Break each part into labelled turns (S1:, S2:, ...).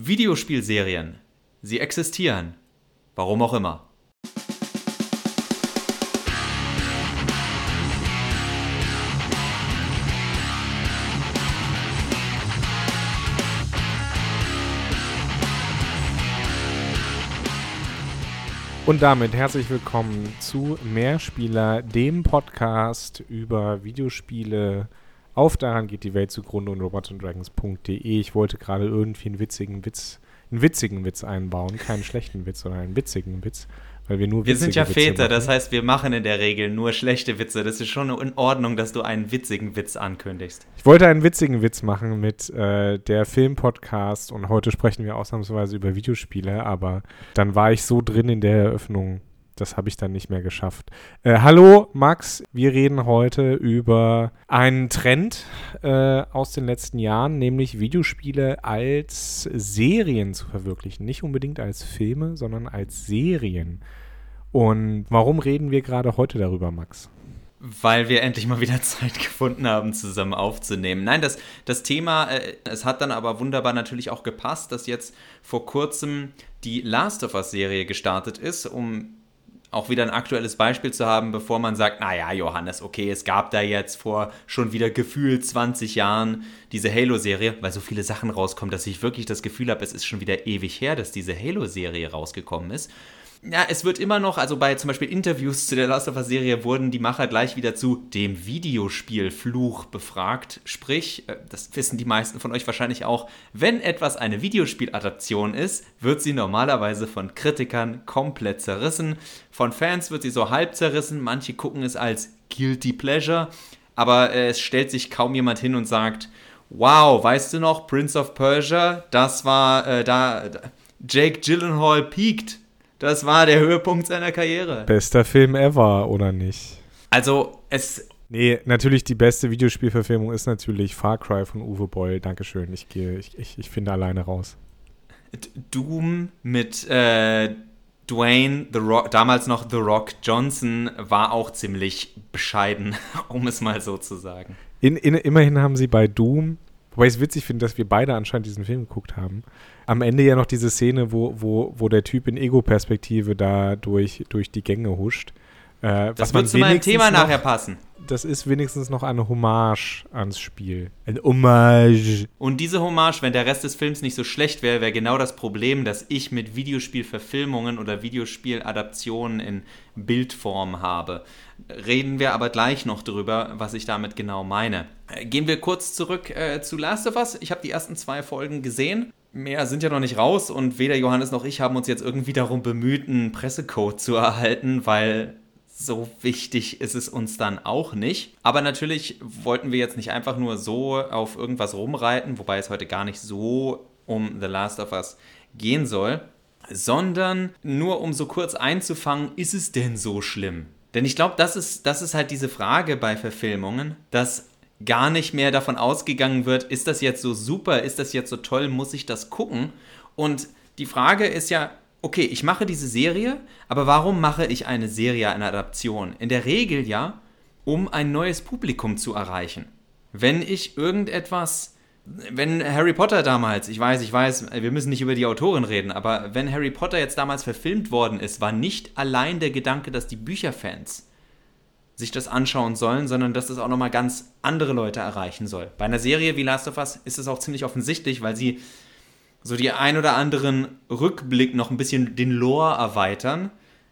S1: Videospielserien. Sie existieren. Warum auch immer.
S2: Und damit herzlich willkommen zu Mehrspieler, dem Podcast über Videospiele. Auf daran geht die Welt zugrunde und robotsanddragons.de. Ich wollte gerade irgendwie einen witzigen Witz, einen witzigen Witz einbauen, keinen schlechten Witz, sondern einen witzigen Witz. Weil wir nur
S1: Wir sind ja
S2: Witze
S1: Väter,
S2: machen.
S1: das heißt, wir machen in der Regel nur schlechte Witze. Das ist schon in Ordnung, dass du einen witzigen Witz ankündigst.
S2: Ich wollte einen witzigen Witz machen mit äh, der Filmpodcast und heute sprechen wir ausnahmsweise über Videospiele, aber dann war ich so drin in der Eröffnung, das habe ich dann nicht mehr geschafft. Äh, hallo Max, wir reden heute über einen Trend äh, aus den letzten Jahren, nämlich Videospiele als Serien zu verwirklichen. Nicht unbedingt als Filme, sondern als Serien. Und warum reden wir gerade heute darüber, Max?
S1: Weil wir endlich mal wieder Zeit gefunden haben, zusammen aufzunehmen. Nein, das, das Thema, äh, es hat dann aber wunderbar natürlich auch gepasst, dass jetzt vor kurzem die Last of Us-Serie gestartet ist, um auch wieder ein aktuelles Beispiel zu haben, bevor man sagt, naja, Johannes, okay, es gab da jetzt vor schon wieder gefühlt 20 Jahren diese Halo-Serie, weil so viele Sachen rauskommen, dass ich wirklich das Gefühl habe, es ist schon wieder ewig her, dass diese Halo-Serie rausgekommen ist. Ja, es wird immer noch, also bei zum Beispiel Interviews zu der Last of Us Serie wurden die Macher gleich wieder zu dem Videospielfluch befragt. Sprich, äh, das wissen die meisten von euch wahrscheinlich auch, wenn etwas eine Videospieladaption ist, wird sie normalerweise von Kritikern komplett zerrissen. Von Fans wird sie so halb zerrissen, manche gucken es als Guilty Pleasure, aber äh, es stellt sich kaum jemand hin und sagt, wow, weißt du noch, Prince of Persia, das war äh, da, da Jake Gyllenhaal peaked. Das war der Höhepunkt seiner Karriere.
S2: Bester Film ever, oder nicht?
S1: Also, es.
S2: Nee, natürlich die beste Videospielverfilmung ist natürlich Far Cry von Uwe Boll. Dankeschön. Ich gehe, ich, ich, ich finde alleine raus.
S1: Doom mit äh, Dwayne, The Rock, damals noch The Rock Johnson, war auch ziemlich bescheiden, um es mal so zu sagen.
S2: In, in, immerhin haben sie bei Doom, wobei ich es witzig finde, dass wir beide anscheinend diesen Film geguckt haben, am Ende ja noch diese Szene, wo, wo, wo der Typ in Ego-Perspektive da durch, durch die Gänge huscht. Äh,
S1: Das wird zu meinem Thema nachher passen.
S2: Das ist wenigstens noch eine Hommage ans Spiel. Ein Hommage.
S1: Und diese Hommage, wenn der Rest des Films nicht so schlecht wäre, wäre genau das Problem, das ich mit Videospielverfilmungen oder Videospieladaptionen in Bildform habe. Reden wir aber gleich noch drüber, was ich damit genau meine. Äh, Gehen wir kurz zurück äh, zu Last of Us. Ich habe die ersten zwei Folgen gesehen. Mehr sind ja noch nicht raus und weder Johannes noch ich haben uns jetzt irgendwie darum bemüht, einen Pressecode zu erhalten, weil so wichtig ist es uns dann auch nicht. Aber natürlich wollten wir jetzt nicht einfach nur so auf irgendwas rumreiten, wobei es heute gar nicht so um The Last of Us gehen soll, sondern nur um so kurz einzufangen, ist es denn so schlimm? Denn ich glaube, das ist, das ist halt diese Frage bei Verfilmungen, dass gar nicht mehr davon ausgegangen wird, ist das jetzt so super, ist das jetzt so toll, muss ich das gucken? Und die Frage ist ja, okay, ich mache diese Serie, aber warum mache ich eine Serie, eine Adaption? In der Regel ja, um ein neues Publikum zu erreichen. Wenn ich irgendetwas, wenn Harry Potter damals, ich weiß, ich weiß, wir müssen nicht über die Autorin reden, aber wenn Harry Potter jetzt damals verfilmt worden ist, war nicht allein der Gedanke, dass die Bücherfans sich das anschauen sollen, sondern dass es auch nochmal ganz andere Leute erreichen soll. Bei einer Serie wie Last of Us ist es auch ziemlich offensichtlich, weil sie so die ein oder anderen Rückblick noch ein bisschen den Lore erweitern,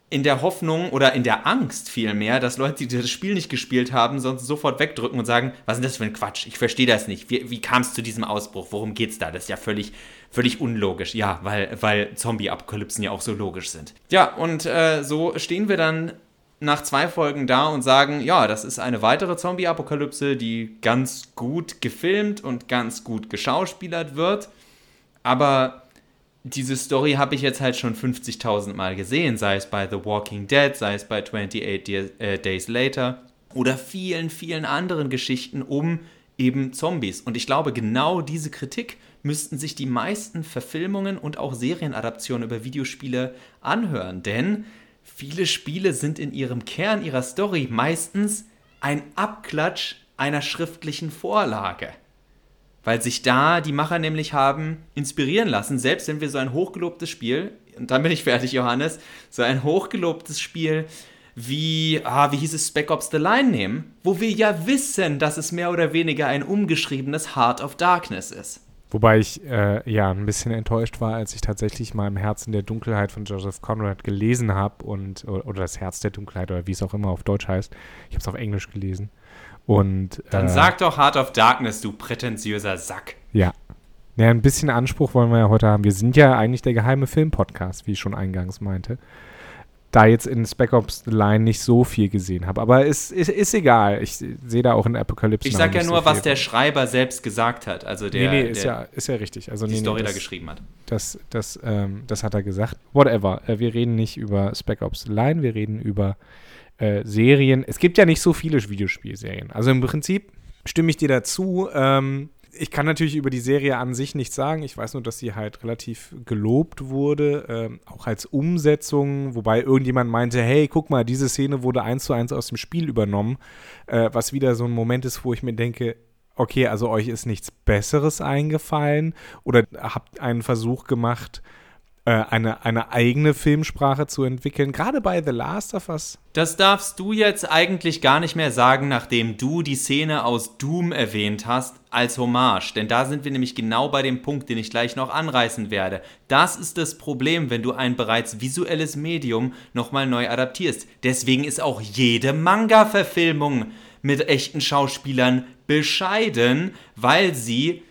S1: in der Hoffnung oder in der Angst vielmehr, dass Leute, die das Spiel nicht gespielt haben, sonst sofort wegdrücken und sagen, was ist das für ein Quatsch? Ich verstehe das nicht. Wie, wie kam es zu diesem Ausbruch? Worum geht's da? Das ist ja völlig, völlig unlogisch. Ja, weil, weil Zombie-Apokalypsen ja auch so logisch sind. Ja, und äh, so stehen wir dann nach zwei Folgen da und sagen, ja, das ist eine weitere Zombie-Apokalypse, die ganz gut gefilmt und ganz gut geschauspielert wird. Aber diese Story habe ich jetzt halt schon 50.000 Mal gesehen, sei es bei The Walking Dead, sei es bei 28 Days, äh, Days Later oder vielen, vielen anderen Geschichten um eben Zombies. Und ich glaube, genau diese Kritik müssten sich die meisten Verfilmungen und auch Serienadaptionen über Videospiele anhören. Denn viele Spiele sind in ihrem Kern ihrer Story meistens ein Abklatsch einer schriftlichen Vorlage. Weil sich da die Macher nämlich haben inspirieren lassen, selbst wenn wir so ein hochgelobtes Spiel, und dann bin ich fertig, Johannes, so ein hochgelobtes Spiel wie, ah, wie hieß es, Spec Ops The Line nehmen, wo wir ja wissen, dass es mehr oder weniger ein umgeschriebenes Heart of Darkness ist.
S2: Wobei ich äh, ja ein bisschen enttäuscht war, als ich tatsächlich mal im Herzen der Dunkelheit von Joseph Conrad gelesen habe und oder das Herz der Dunkelheit oder wie es auch immer auf Deutsch heißt. Ich habe es auf Englisch gelesen. Und
S1: dann äh, sag doch Heart of Darkness, du prätentiöser Sack.
S2: Ja. Ja, ein bisschen Anspruch wollen wir ja heute haben. Wir sind ja eigentlich der geheime Filmpodcast, wie ich schon eingangs meinte da jetzt in Spec Ops The Line nicht so viel gesehen habe. Aber es ist, ist, egal. Ich sehe da auch in Apocalypse.
S1: Ich sag ja nur, so was der Schreiber selbst gesagt hat. Also der,
S2: nee, nee, ist, ja, ist ja richtig. Also,
S1: die
S2: nee,
S1: Story
S2: nee,
S1: das, da geschrieben hat.
S2: Das, das, ähm, das hat er gesagt. Whatever. Äh, wir reden nicht über Spec Ops The Line, wir reden über äh, Serien. Es gibt ja nicht so viele Videospielserien. Also im Prinzip stimme ich dir dazu. Ähm, ich kann natürlich über die Serie an sich nichts sagen. Ich weiß nur, dass sie halt relativ gelobt wurde, ähm, auch als Umsetzung, wobei irgendjemand meinte, hey, guck mal, diese Szene wurde eins zu eins aus dem Spiel übernommen, äh, was wieder so ein Moment ist, wo ich mir denke, okay, also euch ist nichts Besseres eingefallen oder habt einen Versuch gemacht, eine, eine eigene Filmsprache zu entwickeln, gerade bei The Last of Us.
S1: Das darfst du jetzt eigentlich gar nicht mehr sagen, nachdem du die Szene aus Doom erwähnt hast, als Hommage. Denn da sind wir nämlich genau bei dem Punkt, den ich gleich noch anreißen werde. Das ist das Problem, wenn du ein bereits visuelles Medium nochmal neu adaptierst. Deswegen ist auch jede Manga-Verfilmung mit echten Schauspielern bescheiden, weil sie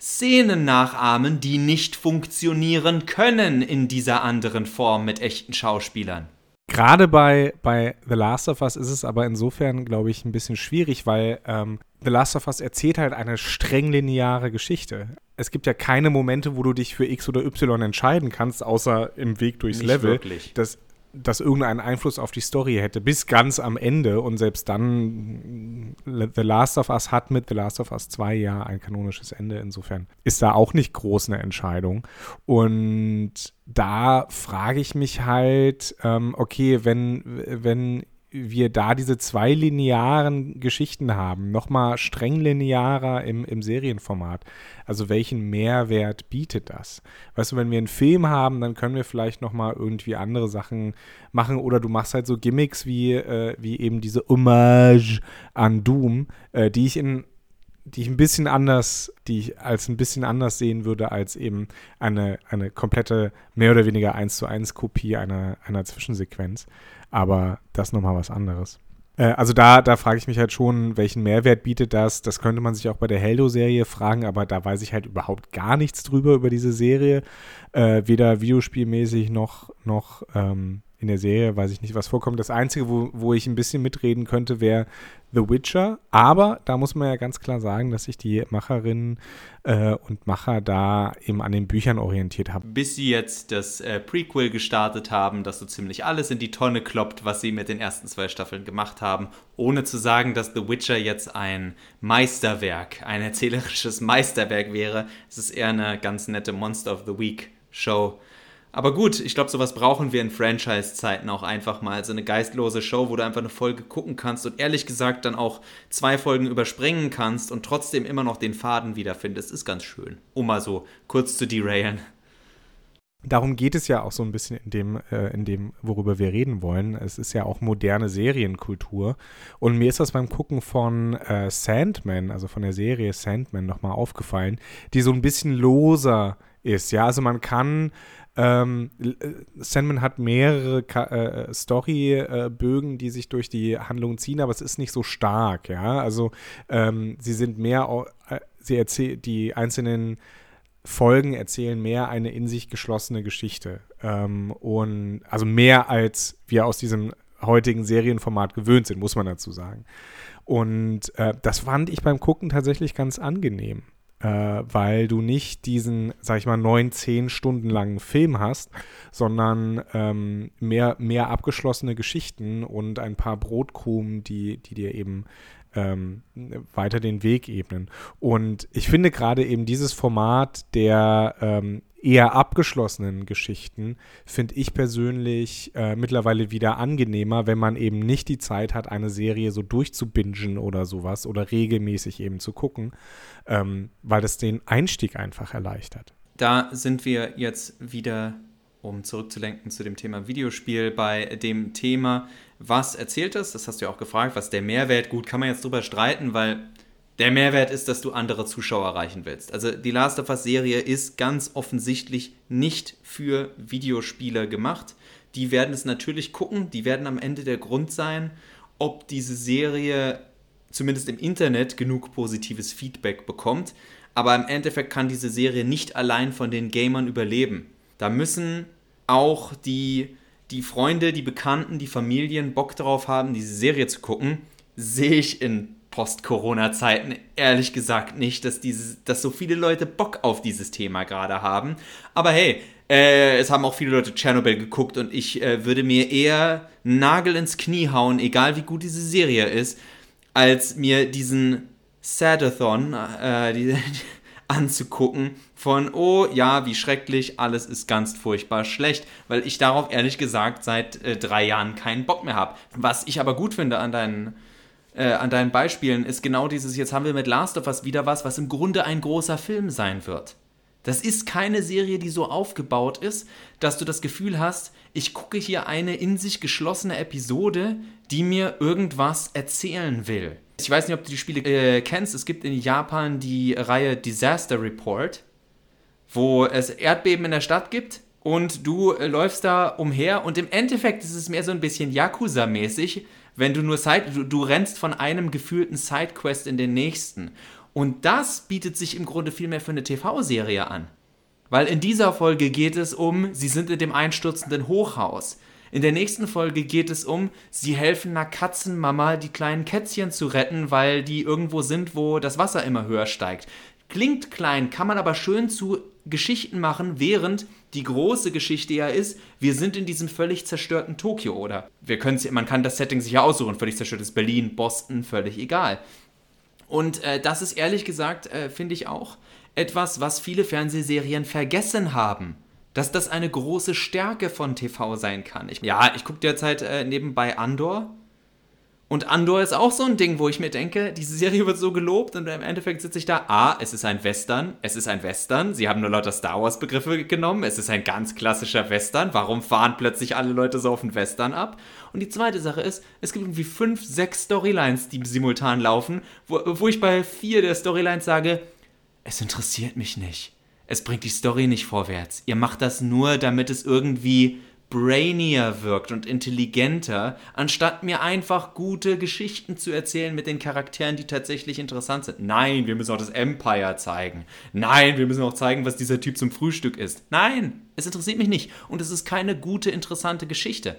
S1: Szenen nachahmen, die nicht funktionieren können in dieser anderen Form mit echten Schauspielern.
S2: Gerade bei, bei The Last of Us ist es aber insofern, glaube ich, ein bisschen schwierig, weil ähm, The Last of Us erzählt halt eine streng lineare Geschichte. Es gibt ja keine Momente, wo du dich für X oder Y entscheiden kannst, außer im Weg durchs Nicht Level. Wirklich. Das das irgendeinen Einfluss auf die Story hätte, bis ganz am Ende. Und selbst dann, The Last of Us hat mit The Last of Us 2 ja ein kanonisches Ende. Insofern ist da auch nicht groß eine Entscheidung. Und da frage ich mich halt, ähm, okay, wenn, wenn wir da diese zwei linearen Geschichten haben, nochmal streng linearer im, im Serienformat. Also welchen Mehrwert bietet das? Weißt du, wenn wir einen Film haben, dann können wir vielleicht nochmal irgendwie andere Sachen machen oder du machst halt so Gimmicks wie, äh, wie eben diese Hommage an Doom, äh, die ich in die ich ein bisschen anders, die ich als ein bisschen anders sehen würde als eben eine, eine komplette, mehr oder weniger eins zu eins Kopie einer, einer Zwischensequenz aber das nochmal was anderes. Äh, also da, da frage ich mich halt schon, welchen Mehrwert bietet das? Das könnte man sich auch bei der Heldo-Serie fragen, aber da weiß ich halt überhaupt gar nichts drüber über diese Serie. Äh, weder videospielmäßig noch, noch ähm, in der Serie weiß ich nicht, was vorkommt. Das Einzige, wo, wo ich ein bisschen mitreden könnte, wäre The Witcher. Aber da muss man ja ganz klar sagen, dass sich die Macherinnen äh, und Macher da eben an den Büchern orientiert haben.
S1: Bis sie jetzt das äh, Prequel gestartet haben, das so ziemlich alles in die Tonne kloppt, was sie mit den ersten zwei Staffeln gemacht haben. Ohne zu sagen, dass The Witcher jetzt ein Meisterwerk, ein erzählerisches Meisterwerk wäre. Es ist eher eine ganz nette Monster of the Week Show aber gut, ich glaube, sowas brauchen wir in Franchise-Zeiten auch einfach mal. So eine geistlose Show, wo du einfach eine Folge gucken kannst und ehrlich gesagt dann auch zwei Folgen überspringen kannst und trotzdem immer noch den Faden wiederfindest, ist ganz schön. Um mal so kurz zu derailen.
S2: Darum geht es ja auch so ein bisschen in dem, äh, in dem, worüber wir reden wollen. Es ist ja auch moderne Serienkultur. Und mir ist das beim Gucken von äh, Sandman, also von der Serie Sandman, nochmal aufgefallen, die so ein bisschen loser ist. Ja, also man kann ähm, äh, Sandman hat mehrere äh, Storybögen, die sich durch die Handlung ziehen, aber es ist nicht so stark, ja. Also ähm, sie sind mehr, äh, sie erzählen, die einzelnen Folgen erzählen mehr eine in sich geschlossene Geschichte. Ähm, und also mehr als wir aus diesem heutigen Serienformat gewöhnt sind, muss man dazu sagen. Und äh, das fand ich beim Gucken tatsächlich ganz angenehm äh, weil du nicht diesen, sag ich mal, neun, zehn Stunden langen Film hast, sondern ähm, mehr, mehr abgeschlossene Geschichten und ein paar Brotkrumen, die, die dir eben ähm, weiter den Weg ebnen. Und ich finde gerade eben dieses Format der ähm, eher abgeschlossenen Geschichten finde ich persönlich äh, mittlerweile wieder angenehmer, wenn man eben nicht die Zeit hat, eine Serie so durchzubingen oder sowas oder regelmäßig eben zu gucken, ähm, weil das den Einstieg einfach erleichtert.
S1: Da sind wir jetzt wieder, um zurückzulenken zu dem Thema Videospiel, bei dem Thema, was erzählt es? Das hast du ja auch gefragt, was der Mehrwert, gut, kann man jetzt drüber streiten, weil der Mehrwert ist, dass du andere Zuschauer erreichen willst. Also die Last of Us Serie ist ganz offensichtlich nicht für Videospieler gemacht. Die werden es natürlich gucken, die werden am Ende der Grund sein, ob diese Serie zumindest im Internet genug positives Feedback bekommt. Aber im Endeffekt kann diese Serie nicht allein von den Gamern überleben. Da müssen auch die, die Freunde, die Bekannten, die Familien Bock darauf haben, diese Serie zu gucken. Sehe ich in Post-Corona-Zeiten ehrlich gesagt nicht, dass, dieses, dass so viele Leute Bock auf dieses Thema gerade haben. Aber hey, äh, es haben auch viele Leute Tschernobyl geguckt und ich äh, würde mir eher Nagel ins Knie hauen, egal wie gut diese Serie ist, als mir diesen Sadathon äh, die, anzugucken von, oh ja, wie schrecklich, alles ist ganz furchtbar schlecht, weil ich darauf ehrlich gesagt seit äh, drei Jahren keinen Bock mehr habe. Was ich aber gut finde an deinen äh, an deinen Beispielen ist genau dieses, jetzt haben wir mit Last of Us wieder was, was im Grunde ein großer Film sein wird. Das ist keine Serie, die so aufgebaut ist, dass du das Gefühl hast, ich gucke hier eine in sich geschlossene Episode, die mir irgendwas erzählen will. Ich weiß nicht, ob du die Spiele äh, kennst. Es gibt in Japan die Reihe Disaster Report, wo es Erdbeben in der Stadt gibt und du äh, läufst da umher und im Endeffekt ist es mehr so ein bisschen Yakuza-mäßig wenn du nur Side, du, du rennst von einem gefühlten Sidequest in den nächsten. Und das bietet sich im Grunde viel mehr für eine TV-Serie an. Weil in dieser Folge geht es um, sie sind in dem einstürzenden Hochhaus. In der nächsten Folge geht es um, sie helfen einer Katzenmama, die kleinen Kätzchen zu retten, weil die irgendwo sind, wo das Wasser immer höher steigt. Klingt klein, kann man aber schön zu Geschichten machen, während die große Geschichte ja ist, wir sind in diesem völlig zerstörten Tokio, oder? Wir man kann das Setting sich ja aussuchen, völlig zerstörtes Berlin, Boston, völlig egal. Und äh, das ist ehrlich gesagt, äh, finde ich auch etwas, was viele Fernsehserien vergessen haben. Dass das eine große Stärke von TV sein kann. Ich, ja, ich gucke derzeit äh, nebenbei Andor und Andor ist auch so ein Ding, wo ich mir denke, diese Serie wird so gelobt und im Endeffekt sitze ich da, ah, es ist ein Western, es ist ein Western, sie haben nur lauter Star Wars Begriffe genommen, es ist ein ganz klassischer Western, warum fahren plötzlich alle Leute so auf den Western ab? Und die zweite Sache ist, es gibt irgendwie fünf, sechs Storylines, die simultan laufen, wo, wo ich bei vier der Storylines sage, es interessiert mich nicht. Es bringt die Story nicht vorwärts. Ihr macht das nur, damit es irgendwie brainier wirkt und intelligenter, anstatt mir einfach gute Geschichten zu erzählen mit den Charakteren, die tatsächlich interessant sind. Nein, wir müssen auch das Empire zeigen. Nein, wir müssen auch zeigen, was dieser Typ zum Frühstück isst. Nein, es interessiert mich nicht. Und es ist keine gute, interessante Geschichte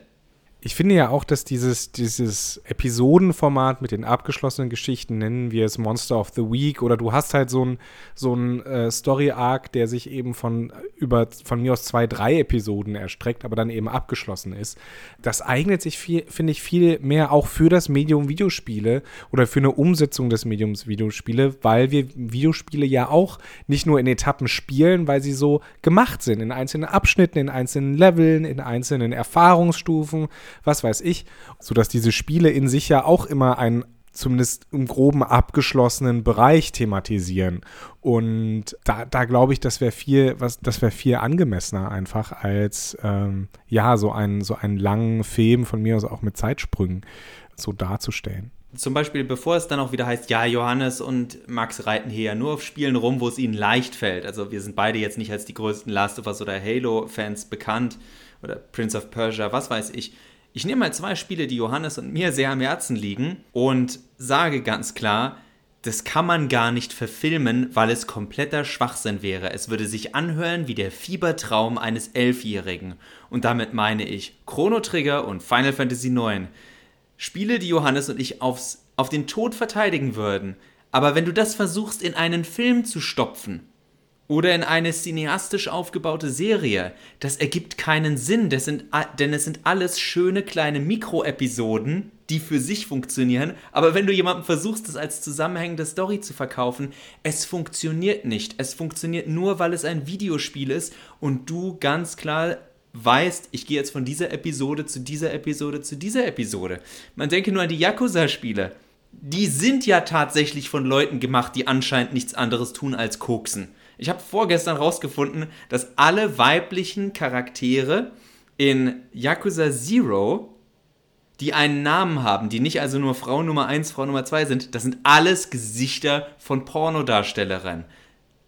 S2: ich finde ja auch, dass dieses, dieses Episodenformat mit den abgeschlossenen Geschichten, nennen wir es Monster of the Week, oder du hast halt so ein, so ein äh, Story-Arc, der sich eben von über von mir aus zwei, drei Episoden erstreckt, aber dann eben abgeschlossen ist. Das eignet sich, finde ich, viel mehr auch für das Medium Videospiele oder für eine Umsetzung des Mediums Videospiele, weil wir Videospiele ja auch nicht nur in Etappen spielen, weil sie so gemacht sind, in einzelnen Abschnitten, in einzelnen Leveln, in einzelnen Erfahrungsstufen was weiß ich, sodass diese Spiele in sich ja auch immer einen zumindest im groben abgeschlossenen Bereich thematisieren. Und da, da glaube ich, das wäre viel, was, das wäre viel angemessener einfach als ähm, ja, so einen, so einen langen Film von mir aus auch mit Zeitsprüngen so darzustellen.
S1: Zum Beispiel, bevor es dann auch wieder heißt, ja, Johannes und Max reiten hier ja nur auf Spielen rum, wo es ihnen leicht fällt. Also wir sind beide jetzt nicht als die größten Last of Us oder Halo-Fans bekannt oder Prince of Persia, was weiß ich. Ich nehme mal zwei Spiele, die Johannes und mir sehr am Herzen liegen und sage ganz klar, das kann man gar nicht verfilmen, weil es kompletter Schwachsinn wäre. Es würde sich anhören wie der Fiebertraum eines Elfjährigen. Und damit meine ich Chrono Trigger und Final Fantasy IX. Spiele, die Johannes und ich aufs, auf den Tod verteidigen würden. Aber wenn du das versuchst in einen Film zu stopfen, oder in eine cineastisch aufgebaute Serie. Das ergibt keinen Sinn, sind, denn es sind alles schöne kleine Mikroepisoden, die für sich funktionieren. Aber wenn du jemandem versuchst, das als zusammenhängende Story zu verkaufen, es funktioniert nicht. Es funktioniert nur, weil es ein Videospiel ist und du ganz klar weißt, ich gehe jetzt von dieser Episode zu dieser Episode zu dieser Episode. Man denke nur an die Yakuza-Spiele. Die sind ja tatsächlich von Leuten gemacht, die anscheinend nichts anderes tun als koksen. Ich habe vorgestern rausgefunden, dass alle weiblichen Charaktere in Yakuza Zero, die einen Namen haben, die nicht also nur Frau Nummer 1, Frau Nummer 2 sind, das sind alles Gesichter von Pornodarstellerinnen.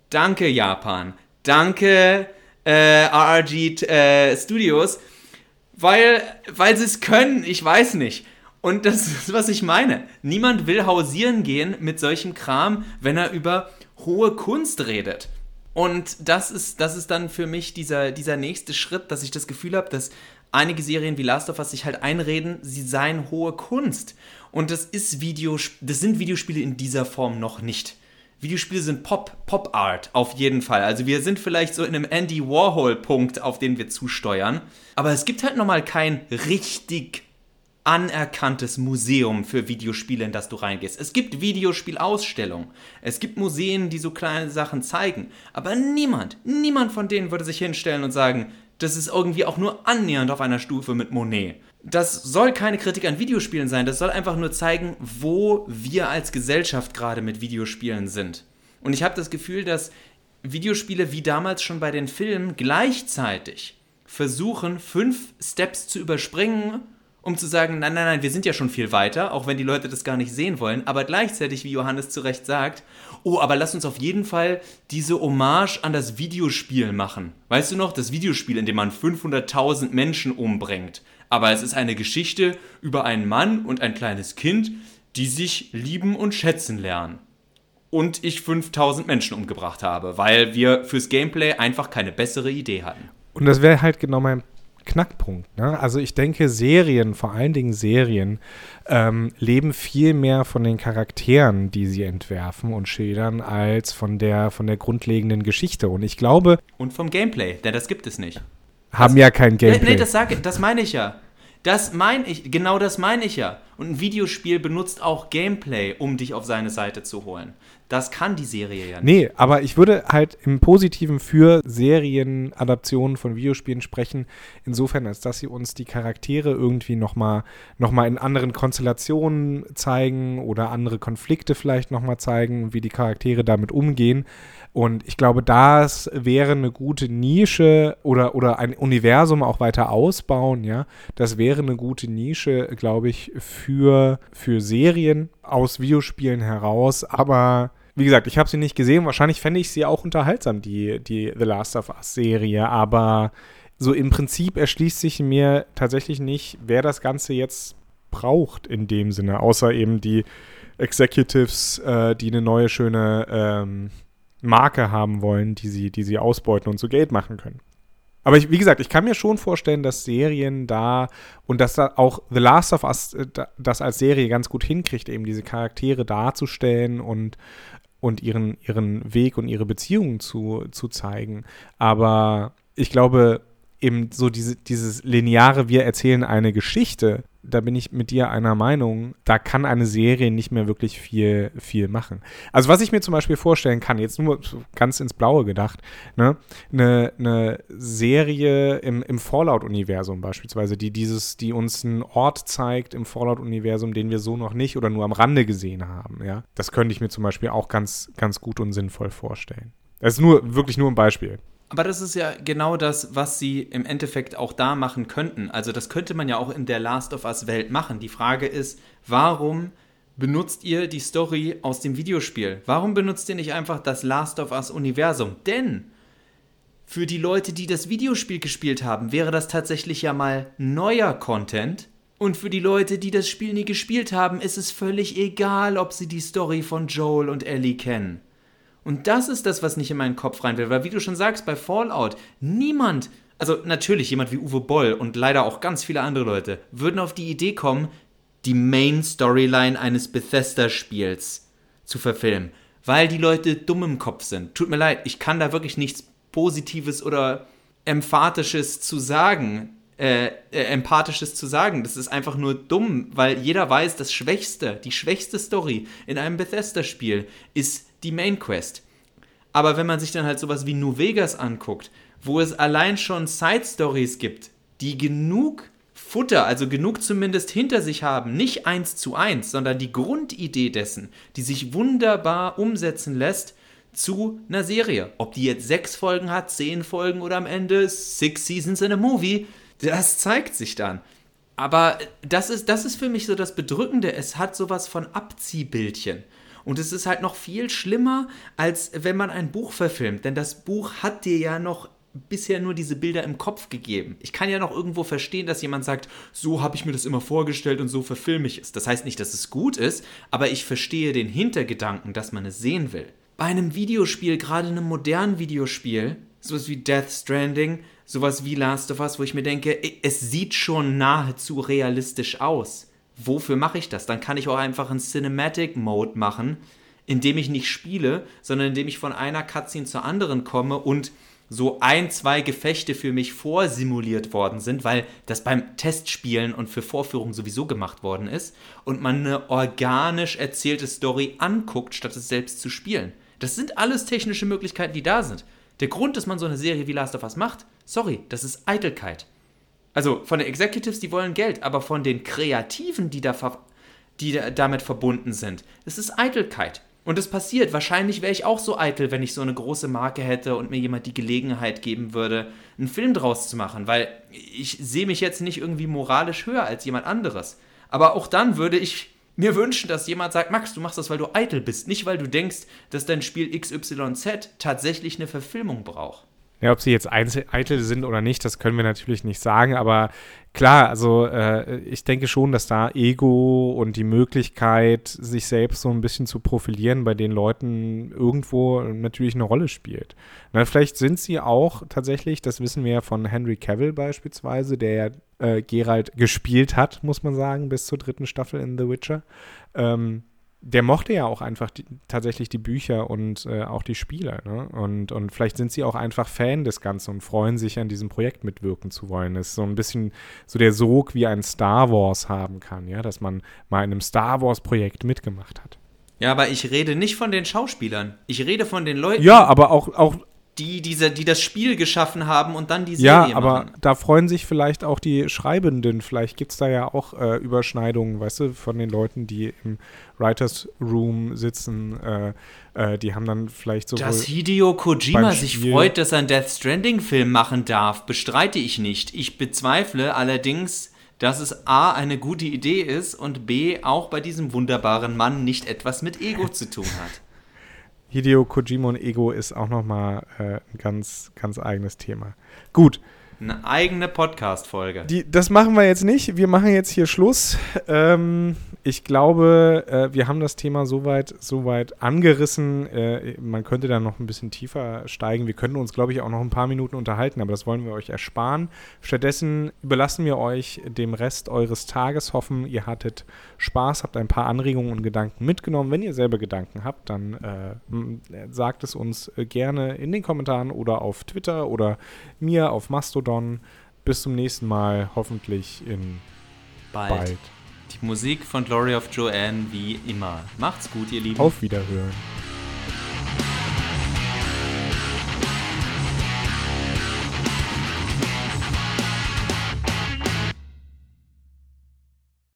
S1: Danke, Japan. Danke, äh, RRG äh, Studios, weil, weil sie es können, ich weiß nicht. Und das ist, was ich meine. Niemand will hausieren gehen mit solchem Kram, wenn er über hohe Kunst redet. Und das ist, das ist dann für mich dieser, dieser nächste Schritt, dass ich das Gefühl habe, dass einige Serien wie Last of Us sich halt einreden, sie seien hohe Kunst. Und das ist Video, das sind Videospiele in dieser Form noch nicht. Videospiele sind Pop, Pop Art auf jeden Fall. Also wir sind vielleicht so in einem Andy Warhol Punkt, auf den wir zusteuern. Aber es gibt halt nochmal kein richtig anerkanntes Museum für Videospiele, in das du reingehst. Es gibt Videospielausstellungen. Es gibt Museen, die so kleine Sachen zeigen. Aber niemand, niemand von denen würde sich hinstellen und sagen, das ist irgendwie auch nur annähernd auf einer Stufe mit Monet das soll keine Kritik an Videospielen sein, das soll einfach nur zeigen, wo wir als Gesellschaft gerade mit Videospielen sind. Und ich habe das Gefühl, dass Videospiele wie damals schon bei den Filmen gleichzeitig versuchen, fünf Steps zu überspringen, um zu sagen, nein, nein, nein, wir sind ja schon viel weiter, auch wenn die Leute das gar nicht sehen wollen, aber gleichzeitig, wie Johannes zu Recht sagt, oh, aber lass uns auf jeden Fall diese Hommage an das Videospiel machen. Weißt du noch, das Videospiel, in dem man 500.000 Menschen umbringt aber es ist eine Geschichte über einen Mann und ein kleines Kind, die sich lieben und schätzen lernen. Und ich 5000 Menschen umgebracht habe, weil wir fürs Gameplay einfach keine bessere Idee hatten.
S2: Und das wäre halt genau mein Knackpunkt. Ne? Also ich denke, Serien, vor allen Dingen Serien, ähm, leben viel mehr von den Charakteren, die sie entwerfen und schildern, als von der, von der grundlegenden Geschichte. Und ich glaube.
S1: Und vom Gameplay, denn das gibt es nicht
S2: haben das, ja kein Gameplay.
S1: Nee, das, sag, das meine ich ja. Das meine ich, genau das meine ich ja. Und ein Videospiel benutzt auch Gameplay, um dich auf seine Seite zu holen. Das kann die Serie ja nicht.
S2: Nee, aber ich würde halt im Positiven für Serienadaptionen von Videospielen sprechen, insofern, als dass sie uns die Charaktere irgendwie nochmal noch mal in anderen Konstellationen zeigen oder andere Konflikte vielleicht nochmal zeigen, wie die Charaktere damit umgehen. Und ich glaube, das wäre eine gute Nische oder, oder ein Universum auch weiter ausbauen, ja. Das wäre eine gute Nische, glaube ich, für, für Serien aus Videospielen heraus. Aber wie gesagt, ich habe sie nicht gesehen. Wahrscheinlich fände ich sie auch unterhaltsam, die, die The Last of Us-Serie. Aber so im Prinzip erschließt sich mir tatsächlich nicht, wer das Ganze jetzt braucht in dem Sinne, außer eben die Executives, äh, die eine neue schöne ähm, Marke haben wollen, die sie, die sie ausbeuten und zu Geld machen können. Aber ich, wie gesagt, ich kann mir schon vorstellen, dass Serien da und dass da auch The Last of Us äh, das als Serie ganz gut hinkriegt, eben diese Charaktere darzustellen und, und ihren, ihren Weg und ihre Beziehungen zu, zu zeigen. Aber ich glaube, eben so diese, dieses lineare, wir erzählen eine Geschichte, da bin ich mit dir einer Meinung, da kann eine Serie nicht mehr wirklich viel, viel machen. Also was ich mir zum Beispiel vorstellen kann, jetzt nur ganz ins Blaue gedacht, ne, eine, eine Serie im, im Fallout-Universum beispielsweise, die dieses, die uns einen Ort zeigt im Fallout-Universum, den wir so noch nicht oder nur am Rande gesehen haben, ja. Das könnte ich mir zum Beispiel auch ganz, ganz gut und sinnvoll vorstellen. Das ist nur, wirklich nur ein Beispiel.
S1: Aber das ist ja genau das, was sie im Endeffekt auch da machen könnten. Also das könnte man ja auch in der Last of Us Welt machen. Die Frage ist, warum benutzt ihr die Story aus dem Videospiel? Warum benutzt ihr nicht einfach das Last of Us Universum? Denn für die Leute, die das Videospiel gespielt haben, wäre das tatsächlich ja mal neuer Content. Und für die Leute, die das Spiel nie gespielt haben, ist es völlig egal, ob sie die Story von Joel und Ellie kennen. Und das ist das, was nicht in meinen Kopf rein will. Weil, wie du schon sagst, bei Fallout, niemand, also natürlich jemand wie Uwe Boll und leider auch ganz viele andere Leute, würden auf die Idee kommen, die Main-Storyline eines Bethesda-Spiels zu verfilmen. Weil die Leute dumm im Kopf sind. Tut mir leid, ich kann da wirklich nichts Positives oder Emphatisches zu sagen. äh, äh, Empathisches zu sagen. Das ist einfach nur dumm, weil jeder weiß, das Schwächste, die schwächste Story in einem Bethesda-Spiel ist die Main Quest. Aber wenn man sich dann halt sowas wie New Vegas anguckt, wo es allein schon Side-Stories gibt, die genug Futter, also genug zumindest hinter sich haben, nicht eins zu eins, sondern die Grundidee dessen, die sich wunderbar umsetzen lässt zu einer Serie. Ob die jetzt sechs Folgen hat, zehn Folgen oder am Ende six seasons in a movie, das zeigt sich dann. Aber das ist, das ist für mich so das Bedrückende. Es hat sowas von Abziehbildchen. Und es ist halt noch viel schlimmer, als wenn man ein Buch verfilmt. Denn das Buch hat dir ja noch bisher nur diese Bilder im Kopf gegeben. Ich kann ja noch irgendwo verstehen, dass jemand sagt, so habe ich mir das immer vorgestellt und so verfilme ich es. Das heißt nicht, dass es gut ist, aber ich verstehe den Hintergedanken, dass man es sehen will. Bei einem Videospiel, gerade einem modernen Videospiel, sowas wie Death Stranding, sowas wie Last of Us, wo ich mir denke, es sieht schon nahezu realistisch aus. Wofür mache ich das? Dann kann ich auch einfach einen Cinematic Mode machen, in dem ich nicht spiele, sondern in dem ich von einer Cutscene zur anderen komme und so ein, zwei Gefechte für mich vorsimuliert worden sind, weil das beim Testspielen und für Vorführungen sowieso gemacht worden ist und man eine organisch erzählte Story anguckt, statt es selbst zu spielen. Das sind alles technische Möglichkeiten, die da sind. Der Grund, dass man so eine Serie wie Last of Us macht, sorry, das ist Eitelkeit. Also von den Executives, die wollen Geld, aber von den Kreativen, die, da die da damit verbunden sind, das ist Eitelkeit. Und es passiert. Wahrscheinlich wäre ich auch so eitel, wenn ich so eine große Marke hätte und mir jemand die Gelegenheit geben würde, einen Film draus zu machen, weil ich sehe mich jetzt nicht irgendwie moralisch höher als jemand anderes. Aber auch dann würde ich mir wünschen, dass jemand sagt, Max, du machst das, weil du eitel bist, nicht weil du denkst, dass dein Spiel XYZ tatsächlich eine Verfilmung braucht.
S2: Ja, ob sie jetzt eitel sind oder nicht, das können wir natürlich nicht sagen, aber klar, also äh, ich denke schon, dass da Ego und die Möglichkeit, sich selbst so ein bisschen zu profilieren, bei den Leuten irgendwo natürlich eine Rolle spielt. Na, vielleicht sind sie auch tatsächlich, das wissen wir ja von Henry Cavill beispielsweise, der ja äh, Geralt gespielt hat, muss man sagen, bis zur dritten Staffel in The Witcher. Ähm, der mochte ja auch einfach die, tatsächlich die Bücher und äh, auch die Spiele. Ne? Und, und vielleicht sind sie auch einfach Fan des Ganzen und freuen sich, an diesem Projekt mitwirken zu wollen. Das ist so ein bisschen so der Sog, wie ein Star Wars haben kann, ja, dass man mal in einem Star Wars-Projekt mitgemacht hat.
S1: Ja, aber ich rede nicht von den Schauspielern. Ich rede von den Leuten.
S2: Ja, aber auch, auch,
S1: die, diese, die das Spiel geschaffen haben und dann die
S2: Serie Ja, aber machen. da freuen sich vielleicht auch die Schreibenden. Vielleicht gibt es da ja auch äh, Überschneidungen, weißt du, von den Leuten, die im Writers Room sitzen. Äh, äh, die haben dann vielleicht so.
S1: Dass Hideo Kojima sich freut, dass er einen Death Stranding-Film machen darf, bestreite ich nicht. Ich bezweifle allerdings, dass es A, eine gute Idee ist und B, auch bei diesem wunderbaren Mann nicht etwas mit Ego zu tun hat.
S2: Hideo Kojima und Ego ist auch nochmal äh, ein ganz, ganz eigenes Thema. Gut.
S1: Eine eigene Podcast-Folge.
S2: Das machen wir jetzt nicht. Wir machen jetzt hier Schluss. Ähm, ich glaube, äh, wir haben das Thema soweit, soweit angerissen. Äh, man könnte da noch ein bisschen tiefer steigen. Wir könnten uns, glaube ich, auch noch ein paar Minuten unterhalten, aber das wollen wir euch ersparen. Stattdessen überlassen wir euch dem Rest eures Tages. Hoffen, ihr hattet Spaß, habt ein paar Anregungen und Gedanken mitgenommen. Wenn ihr selber Gedanken habt, dann äh, sagt es uns gerne in den Kommentaren oder auf Twitter oder mir auf Mastodon. Bis zum nächsten Mal, hoffentlich in bald. bald.
S1: Die Musik von Glory of Joanne wie immer. Macht's gut, ihr Lieben.
S2: Auf Wiederhören.